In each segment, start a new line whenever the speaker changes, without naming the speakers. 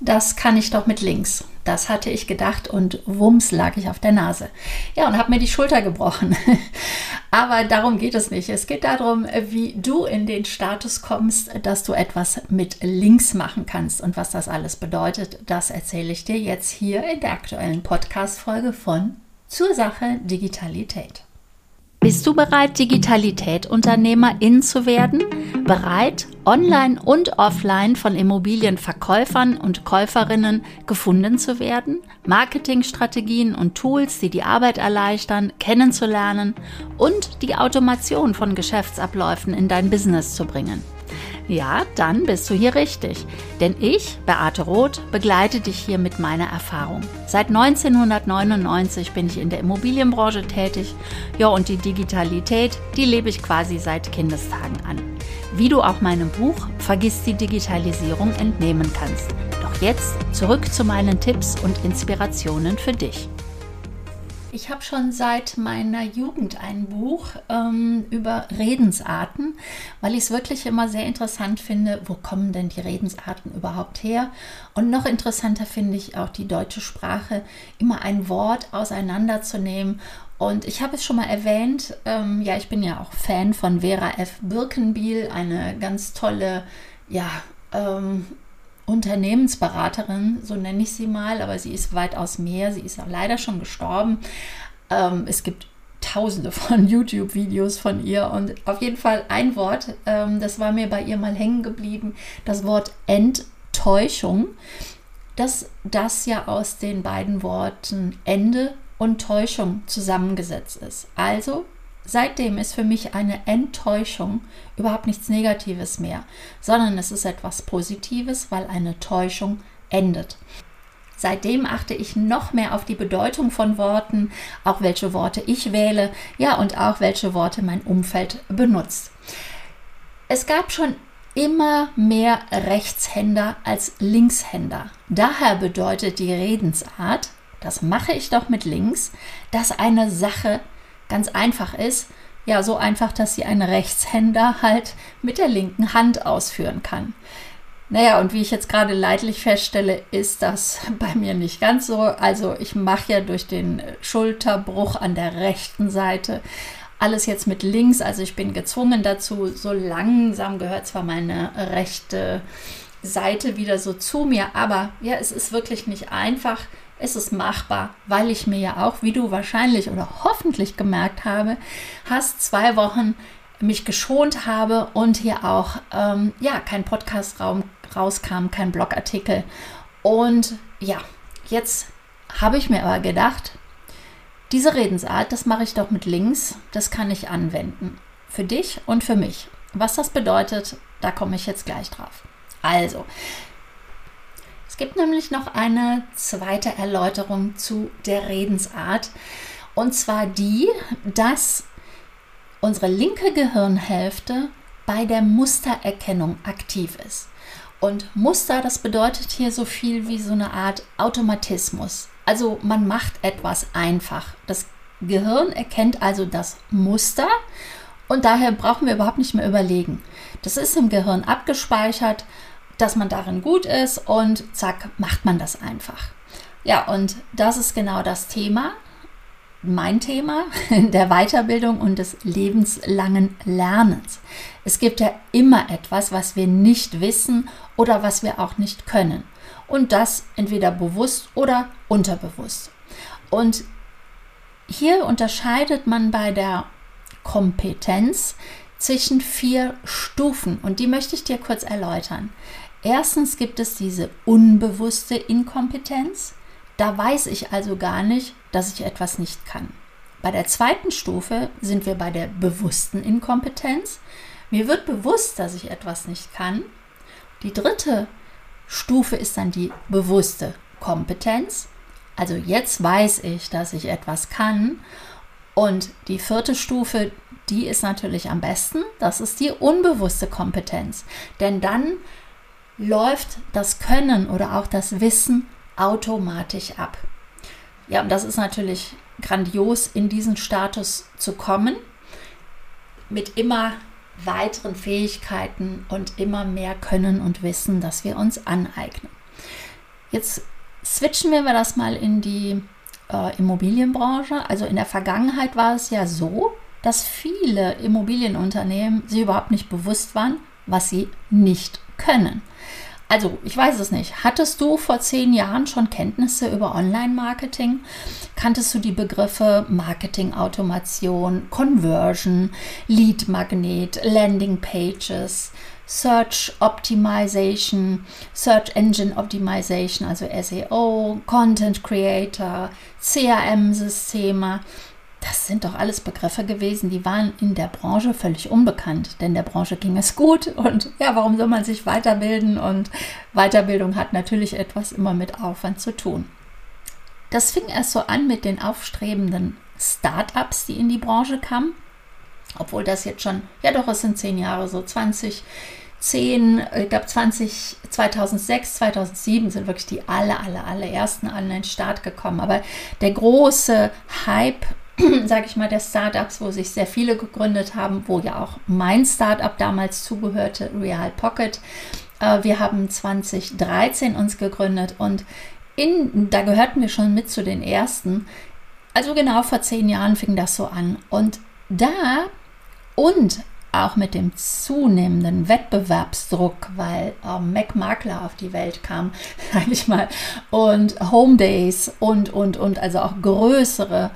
das kann ich doch mit links. Das hatte ich gedacht und wumms lag ich auf der Nase. Ja, und habe mir die Schulter gebrochen. Aber darum geht es nicht. Es geht darum, wie du in den Status kommst, dass du etwas mit links machen kannst. Und was das alles bedeutet, das erzähle ich dir jetzt hier in der aktuellen Podcast-Folge von Zur Sache Digitalität. Bist du bereit, Digitalität-Unternehmerin zu werden? Bereit, online und offline von Immobilienverkäufern und Käuferinnen gefunden zu werden? Marketingstrategien und Tools, die die Arbeit erleichtern, kennenzulernen und die Automation von Geschäftsabläufen in dein Business zu bringen? Ja, dann bist du hier richtig. Denn ich, Beate Roth, begleite dich hier mit meiner Erfahrung. Seit 1999 bin ich in der Immobilienbranche tätig. Ja, und die Digitalität, die lebe ich quasi seit Kindestagen an. Wie du auch meinem Buch Vergiss die Digitalisierung entnehmen kannst. Doch jetzt zurück zu meinen Tipps und Inspirationen für dich. Ich habe schon seit meiner Jugend ein Buch ähm, über Redensarten, weil ich es wirklich immer sehr interessant finde, wo kommen denn die Redensarten überhaupt her? Und noch interessanter finde ich auch die deutsche Sprache, immer ein Wort auseinanderzunehmen. Und ich habe es schon mal erwähnt, ähm, ja, ich bin ja auch Fan von Vera F. Birkenbiel, eine ganz tolle, ja, ähm, Unternehmensberaterin, so nenne ich sie mal, aber sie ist weitaus mehr. Sie ist leider schon gestorben. Ähm, es gibt tausende von YouTube-Videos von ihr und auf jeden Fall ein Wort, ähm, das war mir bei ihr mal hängen geblieben, das Wort Enttäuschung, dass das ja aus den beiden Worten Ende und Täuschung zusammengesetzt ist. Also Seitdem ist für mich eine Enttäuschung überhaupt nichts Negatives mehr, sondern es ist etwas Positives, weil eine Täuschung endet. Seitdem achte ich noch mehr auf die Bedeutung von Worten, auch welche Worte ich wähle, ja und auch welche Worte mein Umfeld benutzt. Es gab schon immer mehr Rechtshänder als Linkshänder. Daher bedeutet die Redensart, das mache ich doch mit links, dass eine Sache ganz einfach ist. Ja, so einfach, dass sie ein Rechtshänder halt mit der linken Hand ausführen kann. Naja, und wie ich jetzt gerade leidlich feststelle, ist das bei mir nicht ganz so. Also ich mache ja durch den Schulterbruch an der rechten Seite alles jetzt mit links. Also ich bin gezwungen dazu. So langsam gehört zwar meine rechte Seite wieder so zu mir, aber ja, es ist wirklich nicht einfach ist es machbar, weil ich mir ja auch, wie du wahrscheinlich oder hoffentlich gemerkt habe, hast zwei Wochen mich geschont habe und hier auch ähm, ja kein Podcast-Raum rauskam, kein Blogartikel. Und ja, jetzt habe ich mir aber gedacht, diese Redensart, das mache ich doch mit links, das kann ich anwenden. Für dich und für mich. Was das bedeutet, da komme ich jetzt gleich drauf. Also, es gibt nämlich noch eine zweite Erläuterung zu der Redensart. Und zwar die, dass unsere linke Gehirnhälfte bei der Mustererkennung aktiv ist. Und Muster, das bedeutet hier so viel wie so eine Art Automatismus. Also man macht etwas einfach. Das Gehirn erkennt also das Muster und daher brauchen wir überhaupt nicht mehr überlegen. Das ist im Gehirn abgespeichert dass man darin gut ist und zack, macht man das einfach. Ja, und das ist genau das Thema, mein Thema der Weiterbildung und des lebenslangen Lernens. Es gibt ja immer etwas, was wir nicht wissen oder was wir auch nicht können. Und das entweder bewusst oder unterbewusst. Und hier unterscheidet man bei der Kompetenz zwischen vier Stufen und die möchte ich dir kurz erläutern. Erstens gibt es diese unbewusste Inkompetenz. Da weiß ich also gar nicht, dass ich etwas nicht kann. Bei der zweiten Stufe sind wir bei der bewussten Inkompetenz. Mir wird bewusst, dass ich etwas nicht kann. Die dritte Stufe ist dann die bewusste Kompetenz. Also jetzt weiß ich, dass ich etwas kann. Und die vierte Stufe, die ist natürlich am besten. Das ist die unbewusste Kompetenz. Denn dann läuft das Können oder auch das Wissen automatisch ab. Ja, und das ist natürlich grandios, in diesen Status zu kommen, mit immer weiteren Fähigkeiten und immer mehr Können und Wissen, das wir uns aneignen. Jetzt switchen wir das mal in die äh, Immobilienbranche. Also in der Vergangenheit war es ja so, dass viele Immobilienunternehmen sich überhaupt nicht bewusst waren, was sie nicht können. Also, ich weiß es nicht. Hattest du vor zehn Jahren schon Kenntnisse über Online-Marketing? Kanntest du die Begriffe Marketing-Automation, Conversion, Lead-Magnet, Landing-Pages, Search Optimization, Search Engine Optimization, also SEO, Content Creator, CRM-Systeme? Das sind doch alles Begriffe gewesen, die waren in der Branche völlig unbekannt, denn der Branche ging es gut und ja, warum soll man sich weiterbilden? Und Weiterbildung hat natürlich etwas immer mit Aufwand zu tun. Das fing erst so an mit den aufstrebenden Start-ups, die in die Branche kamen, obwohl das jetzt schon, ja doch, es sind zehn Jahre, so 20, 10, ich glaube 20, 2006, 2007 sind wirklich die aller, aller, allerersten an den Start gekommen. Aber der große Hype sage ich mal, der Startups, wo sich sehr viele gegründet haben, wo ja auch mein Startup damals zugehörte, Real Pocket. Äh, wir haben 2013 uns gegründet und in, da gehörten wir schon mit zu den ersten. Also genau vor zehn Jahren fing das so an. Und da und auch mit dem zunehmenden Wettbewerbsdruck, weil ähm, Mac Makler auf die Welt kam, sage ich mal, und Home Days und, und, und, also auch größere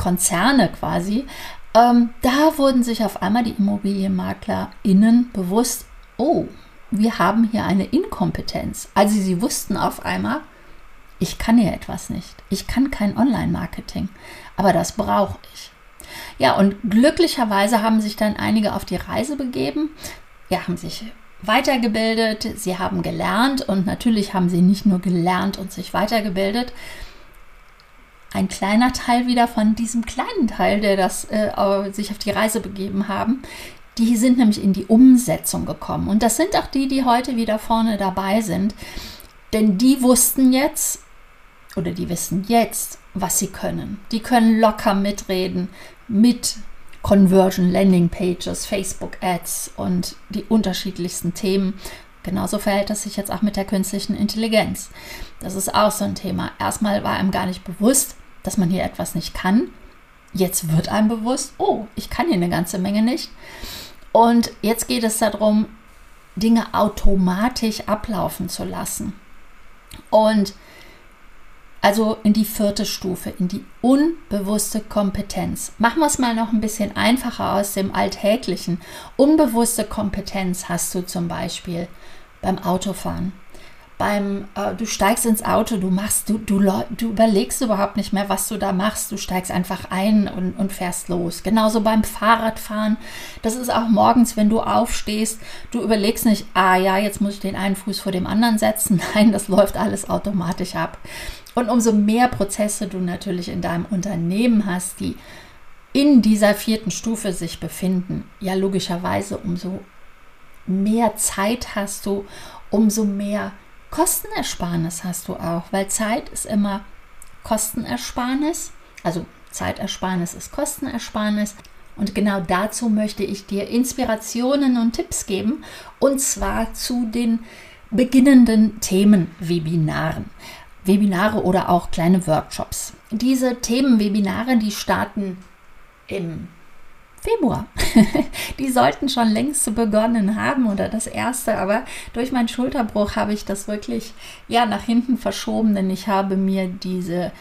Konzerne quasi, ähm, da wurden sich auf einmal die ImmobilienmaklerInnen bewusst, oh, wir haben hier eine Inkompetenz. Also sie wussten auf einmal, ich kann hier etwas nicht. Ich kann kein Online-Marketing, aber das brauche ich. Ja, und glücklicherweise haben sich dann einige auf die Reise begeben, ja, haben sich weitergebildet, sie haben gelernt und natürlich haben sie nicht nur gelernt und sich weitergebildet, ein kleiner Teil wieder von diesem kleinen Teil, der das äh, sich auf die Reise begeben haben. Die sind nämlich in die Umsetzung gekommen. Und das sind auch die, die heute wieder vorne dabei sind. Denn die wussten jetzt, oder die wissen jetzt, was sie können. Die können locker mitreden mit Conversion Landing Pages, Facebook Ads und die unterschiedlichsten Themen. Genauso verhält es sich jetzt auch mit der künstlichen Intelligenz. Das ist auch so ein Thema. Erstmal war einem gar nicht bewusst, dass man hier etwas nicht kann. Jetzt wird einem bewusst, oh, ich kann hier eine ganze Menge nicht. Und jetzt geht es darum, Dinge automatisch ablaufen zu lassen. Und also in die vierte Stufe, in die unbewusste Kompetenz. Machen wir es mal noch ein bisschen einfacher aus dem Alltäglichen. Unbewusste Kompetenz hast du zum Beispiel beim Autofahren beim, äh, du steigst ins Auto, du machst, du, du, du überlegst überhaupt nicht mehr, was du da machst. Du steigst einfach ein und, und fährst los. Genauso beim Fahrradfahren. Das ist auch morgens, wenn du aufstehst, du überlegst nicht, ah ja, jetzt muss ich den einen Fuß vor dem anderen setzen. Nein, das läuft alles automatisch ab. Und umso mehr Prozesse du natürlich in deinem Unternehmen hast, die in dieser vierten Stufe sich befinden, ja logischerweise umso mehr Zeit hast du, umso mehr Kostenersparnis hast du auch, weil Zeit ist immer Kostenersparnis. Also Zeitersparnis ist Kostenersparnis. Und genau dazu möchte ich dir Inspirationen und Tipps geben. Und zwar zu den beginnenden Themenwebinaren. Webinare oder auch kleine Workshops. Diese Themenwebinare, die starten im Februar. Die sollten schon längst begonnen haben oder das erste, aber durch meinen Schulterbruch habe ich das wirklich ja nach hinten verschoben, denn ich habe mir diese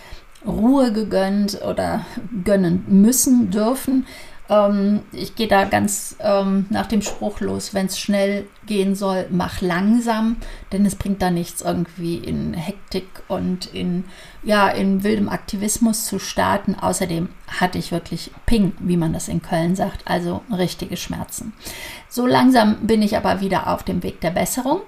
Ruhe gegönnt oder gönnen müssen dürfen, ähm, ich gehe da ganz ähm, nach dem Spruch los, wenn es schnell gehen soll, mach langsam, denn es bringt da nichts irgendwie in Hektik und in, ja, in wildem Aktivismus zu starten. Außerdem hatte ich wirklich Ping, wie man das in Köln sagt, also richtige Schmerzen. So langsam bin ich aber wieder auf dem Weg der Besserung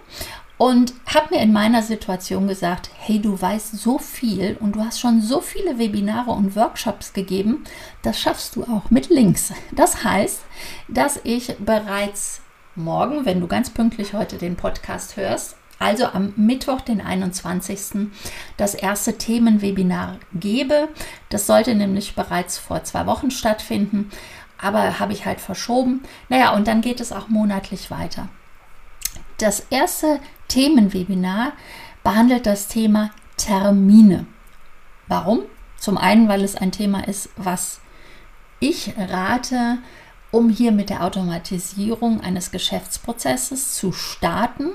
und habe mir in meiner Situation gesagt, hey, du weißt so viel und du hast schon so viele Webinare und Workshops gegeben, das schaffst du auch mit Links. Das heißt, dass ich bereits morgen, wenn du ganz pünktlich heute den Podcast hörst, also am Mittwoch, den 21. das erste Themenwebinar gebe. Das sollte nämlich bereits vor zwei Wochen stattfinden, aber habe ich halt verschoben. Naja, und dann geht es auch monatlich weiter. Das erste Themenwebinar behandelt das Thema Termine. Warum? Zum einen, weil es ein Thema ist, was ich rate, um hier mit der Automatisierung eines Geschäftsprozesses zu starten.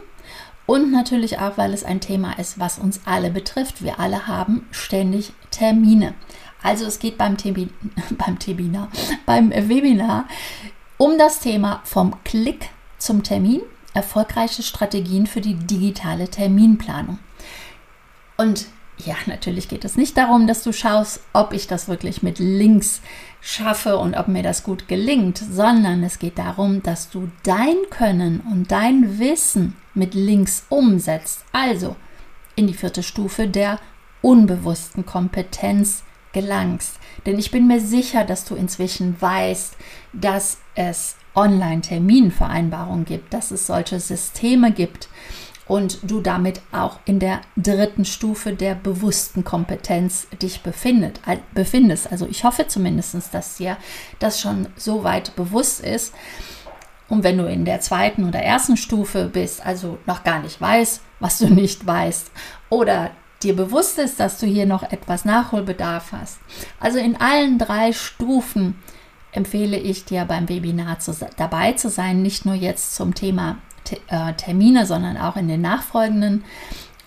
Und natürlich auch, weil es ein Thema ist, was uns alle betrifft. Wir alle haben ständig Termine. Also es geht beim, Tebi beim, Tebinar, beim Webinar um das Thema vom Klick zum Termin, erfolgreiche Strategien für die digitale Terminplanung. Und ja, natürlich geht es nicht darum, dass du schaust, ob ich das wirklich mit Links schaffe und ob mir das gut gelingt, sondern es geht darum, dass du dein Können und dein Wissen mit Links umsetzt. Also in die vierte Stufe der unbewussten Kompetenz gelangst. Denn ich bin mir sicher, dass du inzwischen weißt, dass es Online-Terminvereinbarungen gibt, dass es solche Systeme gibt und du damit auch in der dritten Stufe der bewussten Kompetenz dich befindet, befindest. Also ich hoffe zumindest, dass dir das schon so weit bewusst ist. Und wenn du in der zweiten oder ersten Stufe bist, also noch gar nicht weißt, was du nicht weißt, oder dir bewusst ist, dass du hier noch etwas Nachholbedarf hast. Also in allen drei Stufen empfehle ich dir beim Webinar zu, dabei zu sein, nicht nur jetzt zum Thema äh, Termine, sondern auch in den nachfolgenden.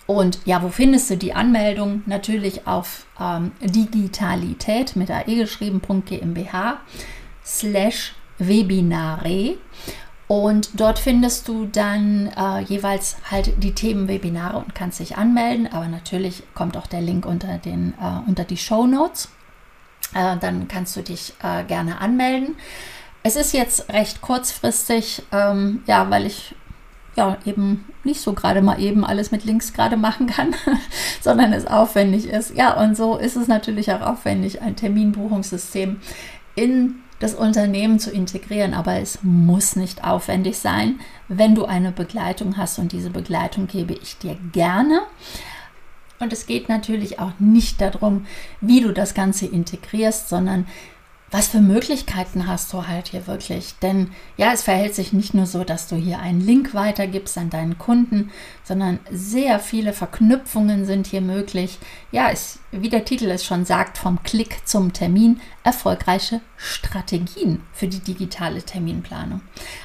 Und ja, wo findest du die Anmeldung? Natürlich auf ähm, digitalität mit AE geschrieben.gmbH slash Webinare. Und dort findest du dann äh, jeweils halt die Themen Webinare und kannst dich anmelden. Aber natürlich kommt auch der Link unter, den, äh, unter die Show Notes. Äh, dann kannst du dich äh, gerne anmelden. Es ist jetzt recht kurzfristig, ähm, ja, weil ich ja eben nicht so gerade mal eben alles mit Links gerade machen kann, sondern es aufwendig ist. Ja, und so ist es natürlich auch aufwendig, ein Terminbuchungssystem in das Unternehmen zu integrieren, aber es muss nicht aufwendig sein, wenn du eine Begleitung hast und diese Begleitung gebe ich dir gerne. Und es geht natürlich auch nicht darum, wie du das Ganze integrierst, sondern was für Möglichkeiten hast du halt hier wirklich? Denn ja, es verhält sich nicht nur so, dass du hier einen Link weitergibst an deinen Kunden, sondern sehr viele Verknüpfungen sind hier möglich. Ja, es, wie der Titel es schon sagt, vom Klick zum Termin, erfolgreiche Strategien für die digitale Terminplanung.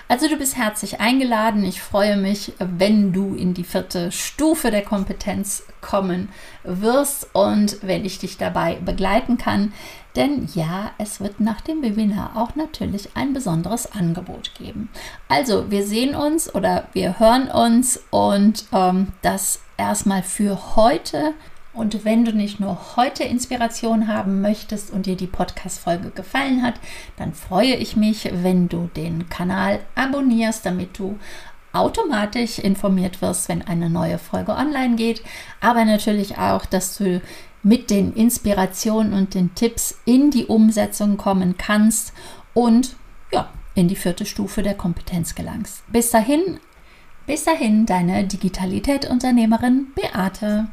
Also du bist herzlich eingeladen. Ich freue mich, wenn du in die vierte Stufe der Kompetenz kommen wirst und wenn ich dich dabei begleiten kann. Denn ja, es wird nach dem Webinar auch natürlich ein besonderes Angebot geben. Also, wir sehen uns oder wir hören uns und ähm, das erstmal für heute. Und wenn du nicht nur heute Inspiration haben möchtest und dir die Podcast-Folge gefallen hat, dann freue ich mich, wenn du den Kanal abonnierst, damit du automatisch informiert wirst, wenn eine neue Folge online geht. Aber natürlich auch, dass du mit den Inspirationen und den Tipps in die Umsetzung kommen kannst und ja, in die vierte Stufe der Kompetenz gelangst. Bis dahin, bis dahin, deine Digitalität-Unternehmerin Beate.